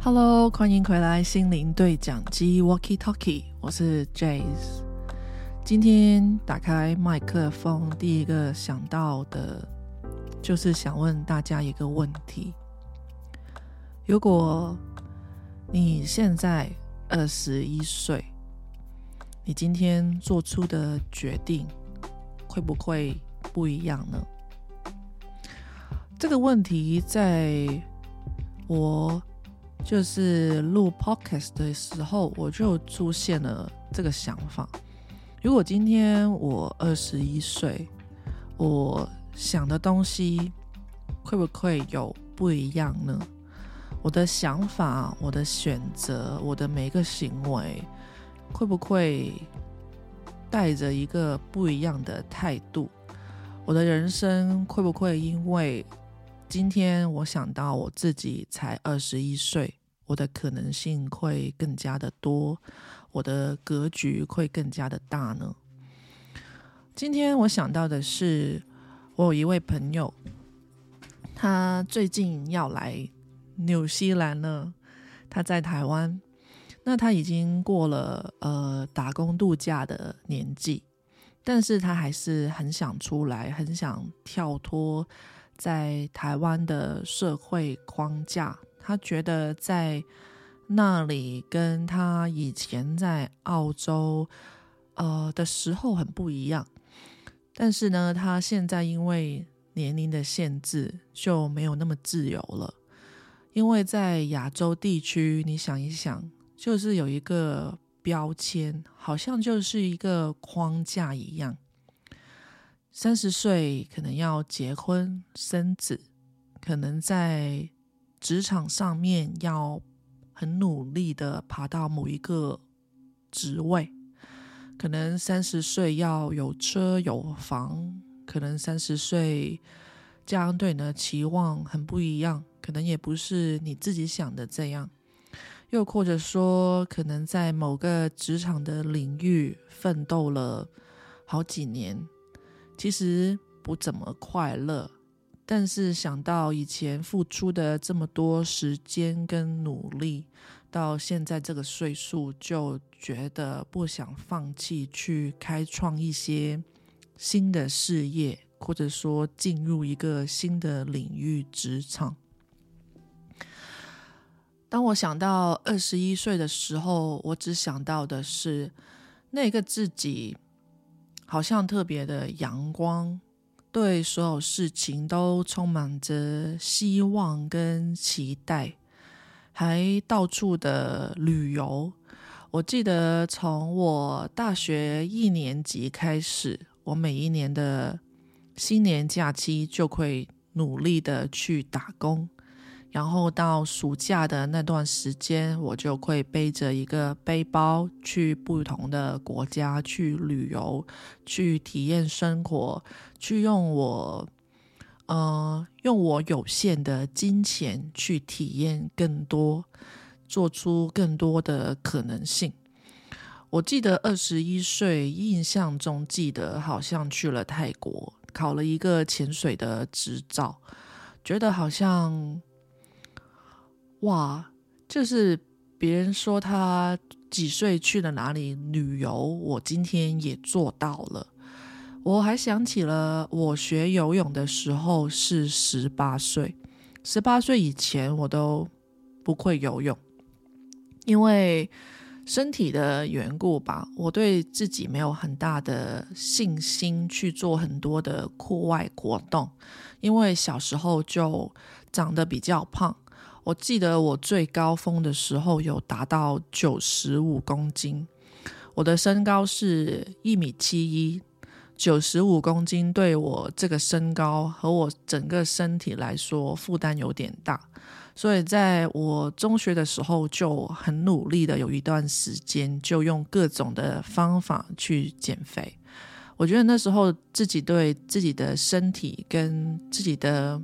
Hello，欢迎回来心灵对讲机 Walkie Talkie，我是 Jace。今天打开麦克风，第一个想到的就是想问大家一个问题：如果你现在二十一岁，你今天做出的决定会不会不一样呢？这个问题在我。就是录 podcast 的时候，我就出现了这个想法：如果今天我二十一岁，我想的东西会不会有不一样呢？我的想法、我的选择、我的每一个行为，会不会带着一个不一样的态度？我的人生会不会因为今天我想到我自己才二十一岁？我的可能性会更加的多，我的格局会更加的大呢。今天我想到的是，我有一位朋友，他最近要来纽西兰了。他在台湾，那他已经过了呃打工度假的年纪，但是他还是很想出来，很想跳脱在台湾的社会框架。他觉得在那里跟他以前在澳洲呃的时候很不一样，但是呢，他现在因为年龄的限制就没有那么自由了。因为在亚洲地区，你想一想，就是有一个标签，好像就是一个框架一样。三十岁可能要结婚生子，可能在。职场上面要很努力的爬到某一个职位，可能三十岁要有车有房，可能三十岁家人对你的期望很不一样，可能也不是你自己想的这样，又或者说，可能在某个职场的领域奋斗了好几年，其实不怎么快乐。但是想到以前付出的这么多时间跟努力，到现在这个岁数，就觉得不想放弃去开创一些新的事业，或者说进入一个新的领域职场。当我想到二十一岁的时候，我只想到的是那个自己好像特别的阳光。对所有事情都充满着希望跟期待，还到处的旅游。我记得从我大学一年级开始，我每一年的新年假期就会努力的去打工。然后到暑假的那段时间，我就会背着一个背包去不同的国家去旅游，去体验生活，去用我，呃，用我有限的金钱去体验更多，做出更多的可能性。我记得二十一岁，印象中记得好像去了泰国，考了一个潜水的执照，觉得好像。哇，就是别人说他几岁去了哪里旅游，我今天也做到了。我还想起了我学游泳的时候是十八岁，十八岁以前我都不会游泳，因为身体的缘故吧，我对自己没有很大的信心去做很多的户外活动，因为小时候就长得比较胖。我记得我最高峰的时候有达到九十五公斤，我的身高是一米七一，九十五公斤对我这个身高和我整个身体来说负担有点大，所以在我中学的时候就很努力的有一段时间就用各种的方法去减肥，我觉得那时候自己对自己的身体跟自己的。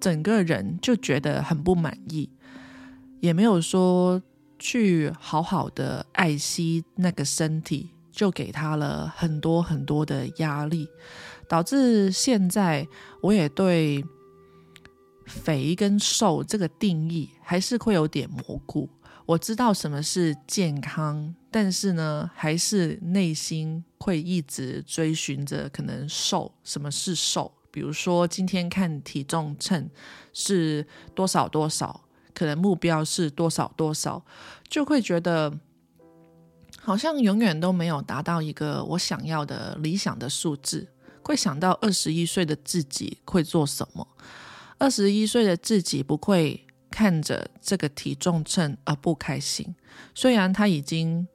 整个人就觉得很不满意，也没有说去好好的爱惜那个身体，就给他了很多很多的压力，导致现在我也对肥跟瘦这个定义还是会有点模糊。我知道什么是健康，但是呢，还是内心会一直追寻着可能瘦。什么是瘦？比如说今天看体重秤是多少多少，可能目标是多少多少，就会觉得好像永远都没有达到一个我想要的理想的数字。会想到二十一岁的自己会做什么？二十一岁的自己不会。看着这个体重秤而不开心，虽然他已经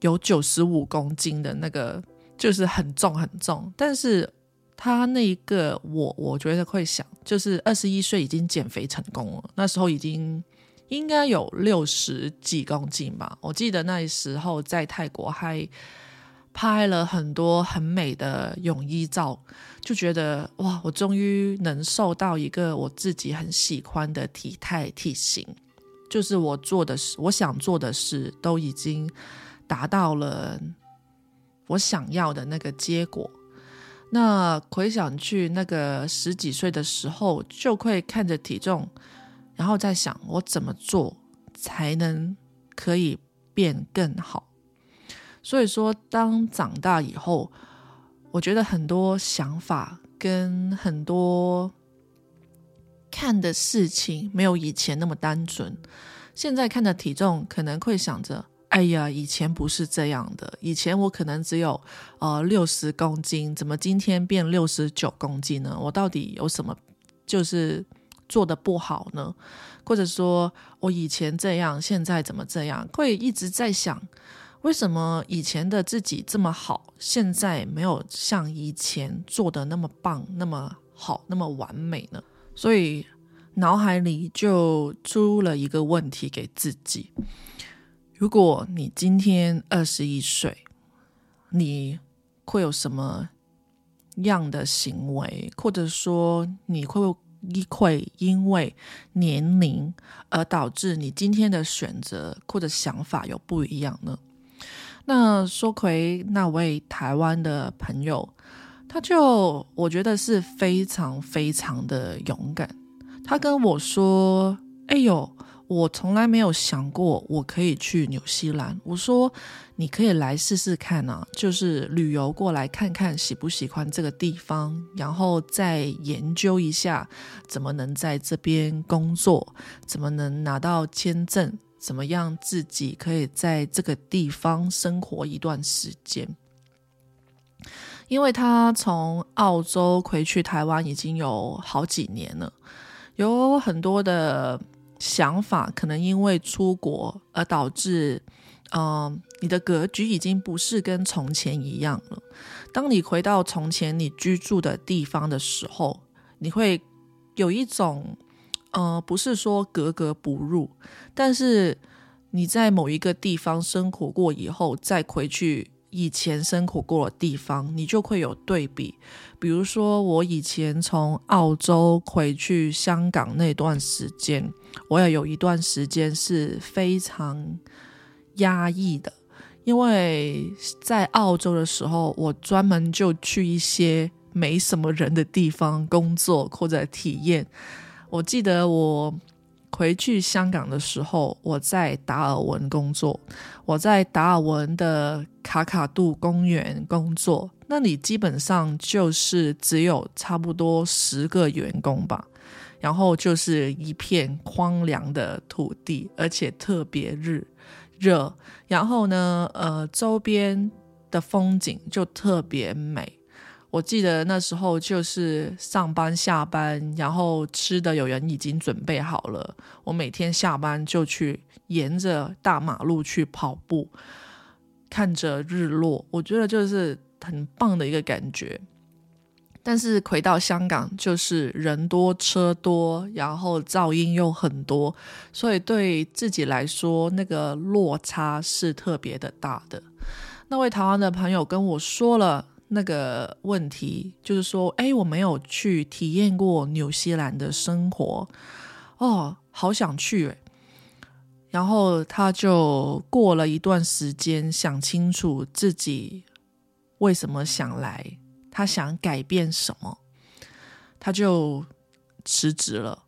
有九十五公斤的那个，就是很重很重，但是他那一个我，我觉得会想，就是二十一岁已经减肥成功了，那时候已经应该有六十几公斤吧。我记得那时候在泰国还。拍了很多很美的泳衣照，就觉得哇，我终于能瘦到一个我自己很喜欢的体态体型，就是我做的事，我想做的事都已经达到了我想要的那个结果。那回想去那个十几岁的时候，就会看着体重，然后在想我怎么做才能可以变更好。所以说，当长大以后，我觉得很多想法跟很多看的事情没有以前那么单纯。现在看的体重，可能会想着：哎呀，以前不是这样的，以前我可能只有呃六十公斤，怎么今天变六十九公斤呢？我到底有什么就是做的不好呢？或者说我以前这样，现在怎么这样？会一直在想。为什么以前的自己这么好，现在没有像以前做的那么棒、那么好、那么完美呢？所以脑海里就出了一个问题给自己：如果你今天二十一岁，你会有什么样的行为，或者说你会会因为年龄而导致你今天的选择或者想法有不一样呢？那说回那位台湾的朋友，他就我觉得是非常非常的勇敢。他跟我说：“哎呦，我从来没有想过我可以去纽西兰。”我说：“你可以来试试看啊，就是旅游过来看看喜不喜欢这个地方，然后再研究一下怎么能在这边工作，怎么能拿到签证。”怎么样自己可以在这个地方生活一段时间？因为他从澳洲回去台湾已经有好几年了，有很多的想法，可能因为出国而导致，嗯，你的格局已经不是跟从前一样了。当你回到从前你居住的地方的时候，你会有一种。呃，不是说格格不入，但是你在某一个地方生活过以后，再回去以前生活过的地方，你就会有对比。比如说，我以前从澳洲回去香港那段时间，我也有一段时间是非常压抑的，因为在澳洲的时候，我专门就去一些没什么人的地方工作或者体验。我记得我回去香港的时候，我在达尔文工作。我在达尔文的卡卡杜公园工作，那里基本上就是只有差不多十个员工吧，然后就是一片荒凉的土地，而且特别日热。然后呢，呃，周边的风景就特别美。我记得那时候就是上班下班，然后吃的有人已经准备好了。我每天下班就去沿着大马路去跑步，看着日落，我觉得就是很棒的一个感觉。但是回到香港，就是人多车多，然后噪音又很多，所以对自己来说，那个落差是特别的大的。那位台湾的朋友跟我说了。那个问题就是说，哎，我没有去体验过纽西兰的生活，哦，好想去。然后他就过了一段时间，想清楚自己为什么想来，他想改变什么，他就辞职了。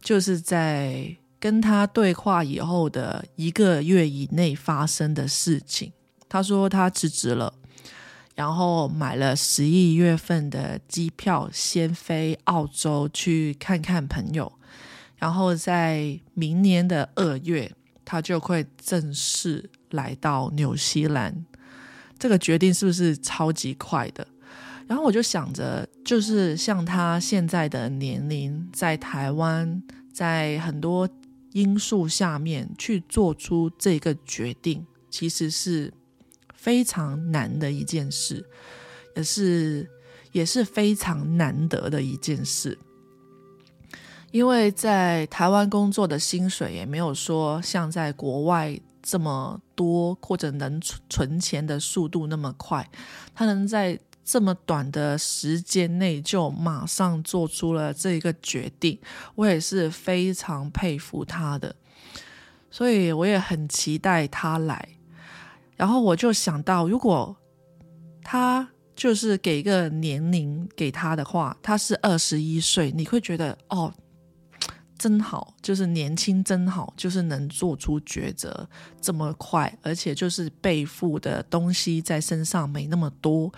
就是在跟他对话以后的一个月以内发生的事情。他说他辞职了，然后买了十一月份的机票，先飞澳洲去看看朋友，然后在明年的二月，他就会正式来到纽西兰。这个决定是不是超级快的？然后我就想着，就是像他现在的年龄，在台湾，在很多因素下面去做出这个决定，其实是非常难的一件事，也是也是非常难得的一件事。因为在台湾工作的薪水也没有说像在国外。这么多或者能存钱的速度那么快，他能在这么短的时间内就马上做出了这一个决定，我也是非常佩服他的，所以我也很期待他来。然后我就想到，如果他就是给一个年龄给他的话，他是二十一岁，你会觉得哦。真好，就是年轻真好，就是能做出抉择这么快，而且就是背负的东西在身上没那么多，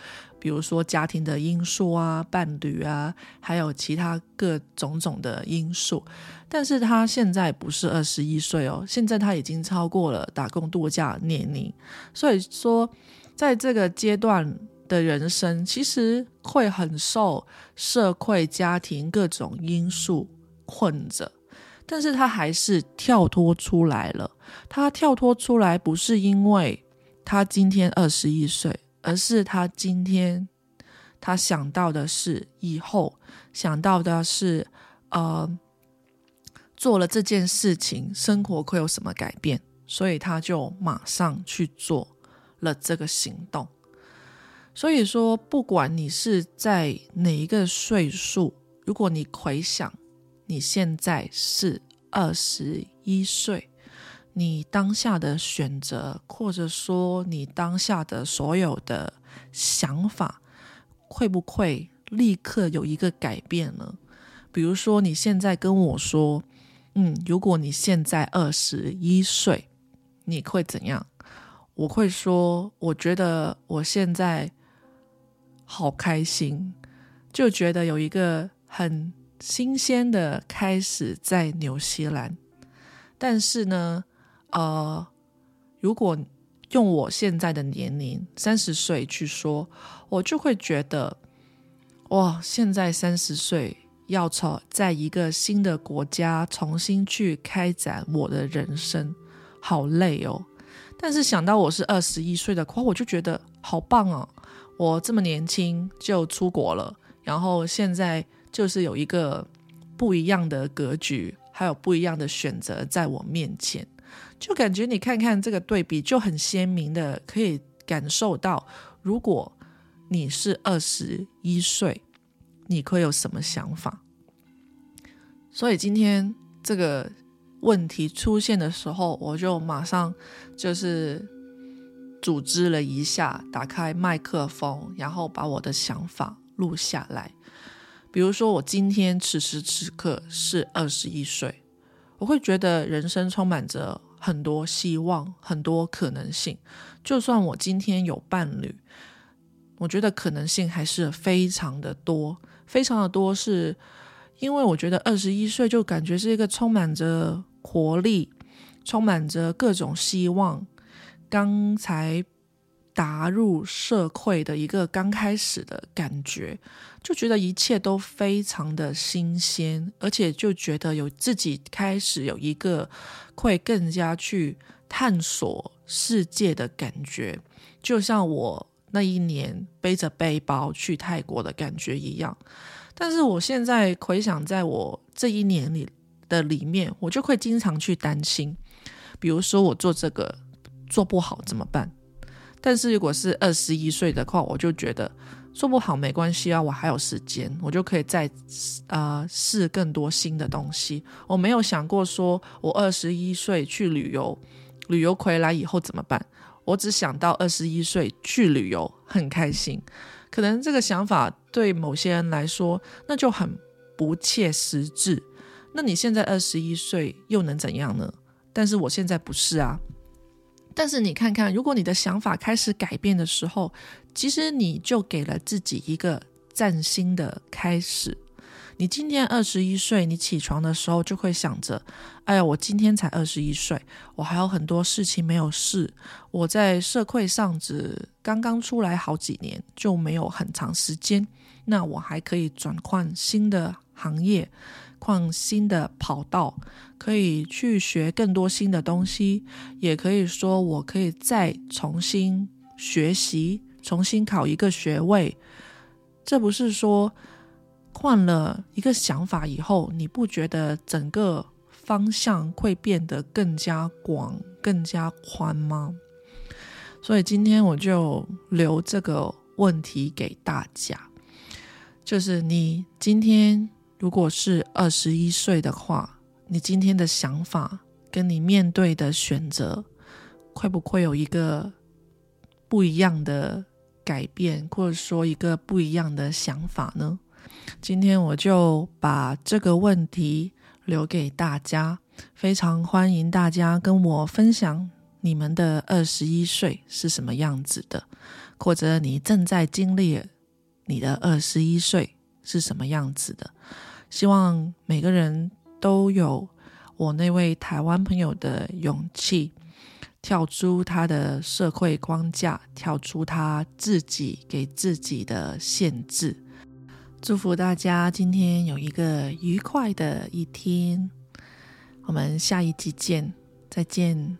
比如说家庭的因素啊、伴侣啊，还有其他各种种的因素。但是他现在不是二十一岁哦，现在他已经超过了打工度假年龄，所以说在这个阶段的人生，其实会很受社会、家庭各种因素。困着，但是他还是跳脱出来了。他跳脱出来不是因为他今天二十一岁，而是他今天他想到的是以后，想到的是呃，做了这件事情，生活会有什么改变，所以他就马上去做了这个行动。所以说，不管你是在哪一个岁数，如果你回想。你现在是二十一岁，你当下的选择，或者说你当下的所有的想法，会不会立刻有一个改变呢？比如说，你现在跟我说，嗯，如果你现在二十一岁，你会怎样？我会说，我觉得我现在好开心，就觉得有一个很。新鲜的开始在纽西兰，但是呢，呃，如果用我现在的年龄三十岁去说，我就会觉得，哇，现在三十岁要从在一个新的国家重新去开展我的人生，好累哦。但是想到我是二十一岁的话，我就觉得好棒哦！我这么年轻就出国了，然后现在。就是有一个不一样的格局，还有不一样的选择在我面前，就感觉你看看这个对比就很鲜明的可以感受到，如果你是二十一岁，你会有什么想法？所以今天这个问题出现的时候，我就马上就是组织了一下，打开麦克风，然后把我的想法录下来。比如说，我今天此时此刻是二十一岁，我会觉得人生充满着很多希望，很多可能性。就算我今天有伴侣，我觉得可能性还是非常的多，非常的多。是因为我觉得二十一岁就感觉是一个充满着活力，充满着各种希望。刚才。打入社会的一个刚开始的感觉，就觉得一切都非常的新鲜，而且就觉得有自己开始有一个会更加去探索世界的感觉，就像我那一年背着背包去泰国的感觉一样。但是我现在回想，在我这一年里的里面，我就会经常去担心，比如说我做这个做不好怎么办？但是如果是二十一岁的话，我就觉得做不好没关系啊，我还有时间，我就可以再呃试更多新的东西。我没有想过说我二十一岁去旅游，旅游回来以后怎么办？我只想到二十一岁去旅游很开心。可能这个想法对某些人来说那就很不切实际，那你现在二十一岁又能怎样呢？但是我现在不是啊。但是你看看，如果你的想法开始改变的时候，其实你就给了自己一个崭新的开始。你今天二十一岁，你起床的时候就会想着：哎呀，我今天才二十一岁，我还有很多事情没有试。我在社会上只刚刚出来好几年，就没有很长时间。那我还可以转换新的行业，换新的跑道，可以去学更多新的东西，也可以说我可以再重新学习，重新考一个学位。这不是说。换了一个想法以后，你不觉得整个方向会变得更加广、更加宽吗？所以今天我就留这个问题给大家，就是你今天如果是二十一岁的话，你今天的想法跟你面对的选择，会不会有一个不一样的改变，或者说一个不一样的想法呢？今天我就把这个问题留给大家，非常欢迎大家跟我分享你们的二十一岁是什么样子的，或者你正在经历你的二十一岁是什么样子的。希望每个人都有我那位台湾朋友的勇气，跳出他的社会框架，跳出他自己给自己的限制。祝福大家今天有一个愉快的一天，我们下一集见，再见。